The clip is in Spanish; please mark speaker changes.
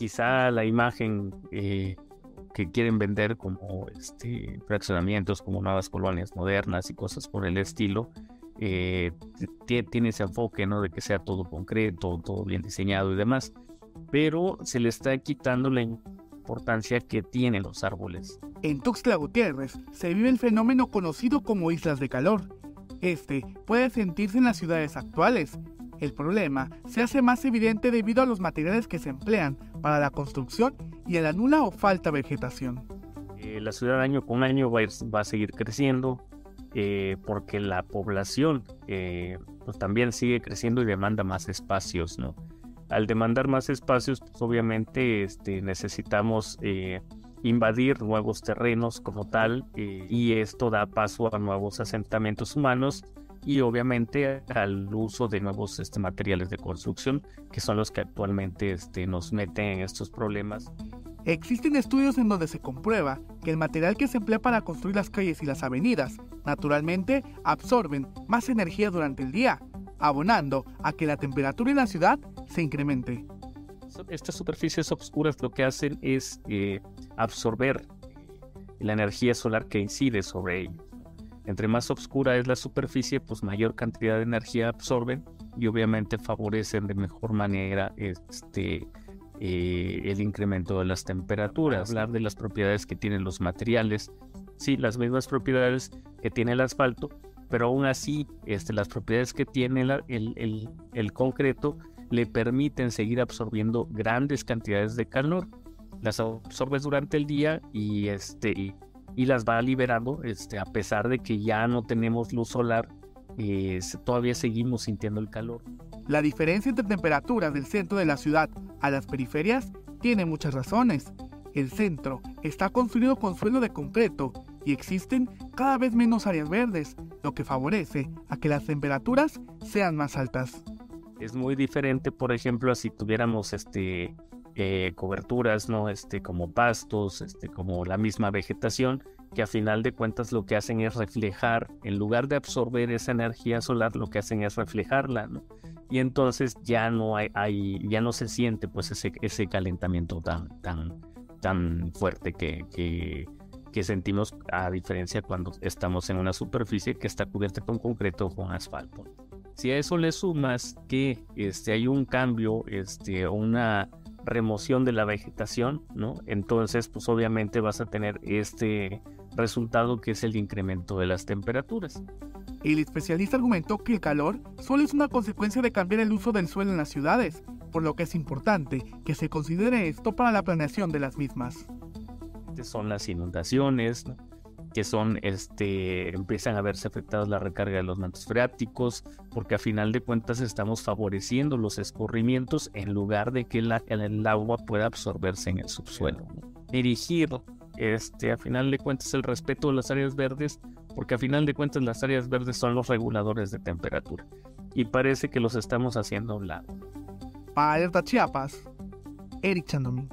Speaker 1: quizá la imagen eh, que quieren vender como este, fraccionamientos, como nuevas colonias modernas y cosas por el estilo, eh, tiene ese enfoque, ¿no? De que sea todo concreto, todo bien diseñado y demás, pero se le está quitando la importancia que tienen los árboles.
Speaker 2: En Tuxtla Gutiérrez se vive el fenómeno conocido como islas de calor. Este puede sentirse en las ciudades actuales. El problema se hace más evidente debido a los materiales que se emplean para la construcción y a la nula o falta vegetación.
Speaker 1: Eh, la ciudad año con año va a, seguir creciendo eh, porque la población eh, pues también sigue creciendo y demanda más espacios, ¿no? Al demandar más espacios, pues obviamente este, necesitamos invadir nuevos terrenos como tal y esto da paso a nuevos asentamientos humanos y obviamente al uso de nuevos este, materiales de construcción que son los que actualmente este, nos meten en estos problemas.
Speaker 2: Existen estudios en donde se comprueba que el material que se emplea para construir las calles y las avenidas naturalmente absorben más energía durante el día, abonando a que la temperatura en la ciudad se incremente.
Speaker 1: Estas superficies oscuras lo que hacen es eh, absorber la energía solar que incide sobre ellos. Entre más oscura es la superficie, pues mayor cantidad de energía absorben y obviamente favorecen de mejor manera este, eh, el incremento de las temperaturas. Hablar de las propiedades que tienen los materiales, sí, las mismas propiedades que tiene el asfalto, pero aún así este, las propiedades que tiene el, el, concreto le permiten seguir absorbiendo grandes cantidades de calor. Las absorbes durante el día y, este, y las va liberando, este, a pesar de que ya no tenemos luz solar, eh, todavía seguimos sintiendo el calor.
Speaker 2: La diferencia entre temperaturas del centro de la ciudad a las periferias tiene muchas razones. El centro está construido con suelo de concreto y existen cada vez menos áreas verdes, lo que favorece a que las temperaturas sean más altas.
Speaker 1: Es muy diferente, por ejemplo, si tuviéramos este eh, coberturas, ¿no? Este, como pastos, este, como la misma vegetación, que a final de cuentas lo que hacen es reflejar, en lugar de absorber esa energía solar, lo que hacen es reflejarla, ¿no? Y entonces ya no hay, ya no se siente pues ese, ese calentamiento tan, tan, tan fuerte que, que, que sentimos a diferencia cuando estamos en una superficie que está cubierta con concreto o con asfalto. Si a eso le sumas que este, hay un cambio, este, una remoción de la vegetación, ¿no? Entonces, pues obviamente vas a tener este resultado que es el incremento de las temperaturas.
Speaker 2: El especialista argumentó que el calor solo es una consecuencia de cambiar el uso del suelo en las ciudades, por lo que es importante que se considere esto para la planeación de las mismas.
Speaker 1: Son las inundaciones, que son, este, empiezan a verse afectadas la recarga de los mantos freáticos, porque a final de cuentas estamos favoreciendo los escurrimientos en lugar de que el agua pueda absorberse en el subsuelo. Dirigir, este, a final de cuentas, el respeto de las áreas verdes, porque a final de cuentas las áreas verdes son los reguladores de temperatura, y parece que los estamos haciendo a un lado.
Speaker 2: Para Chiapas, Eric Chandomí.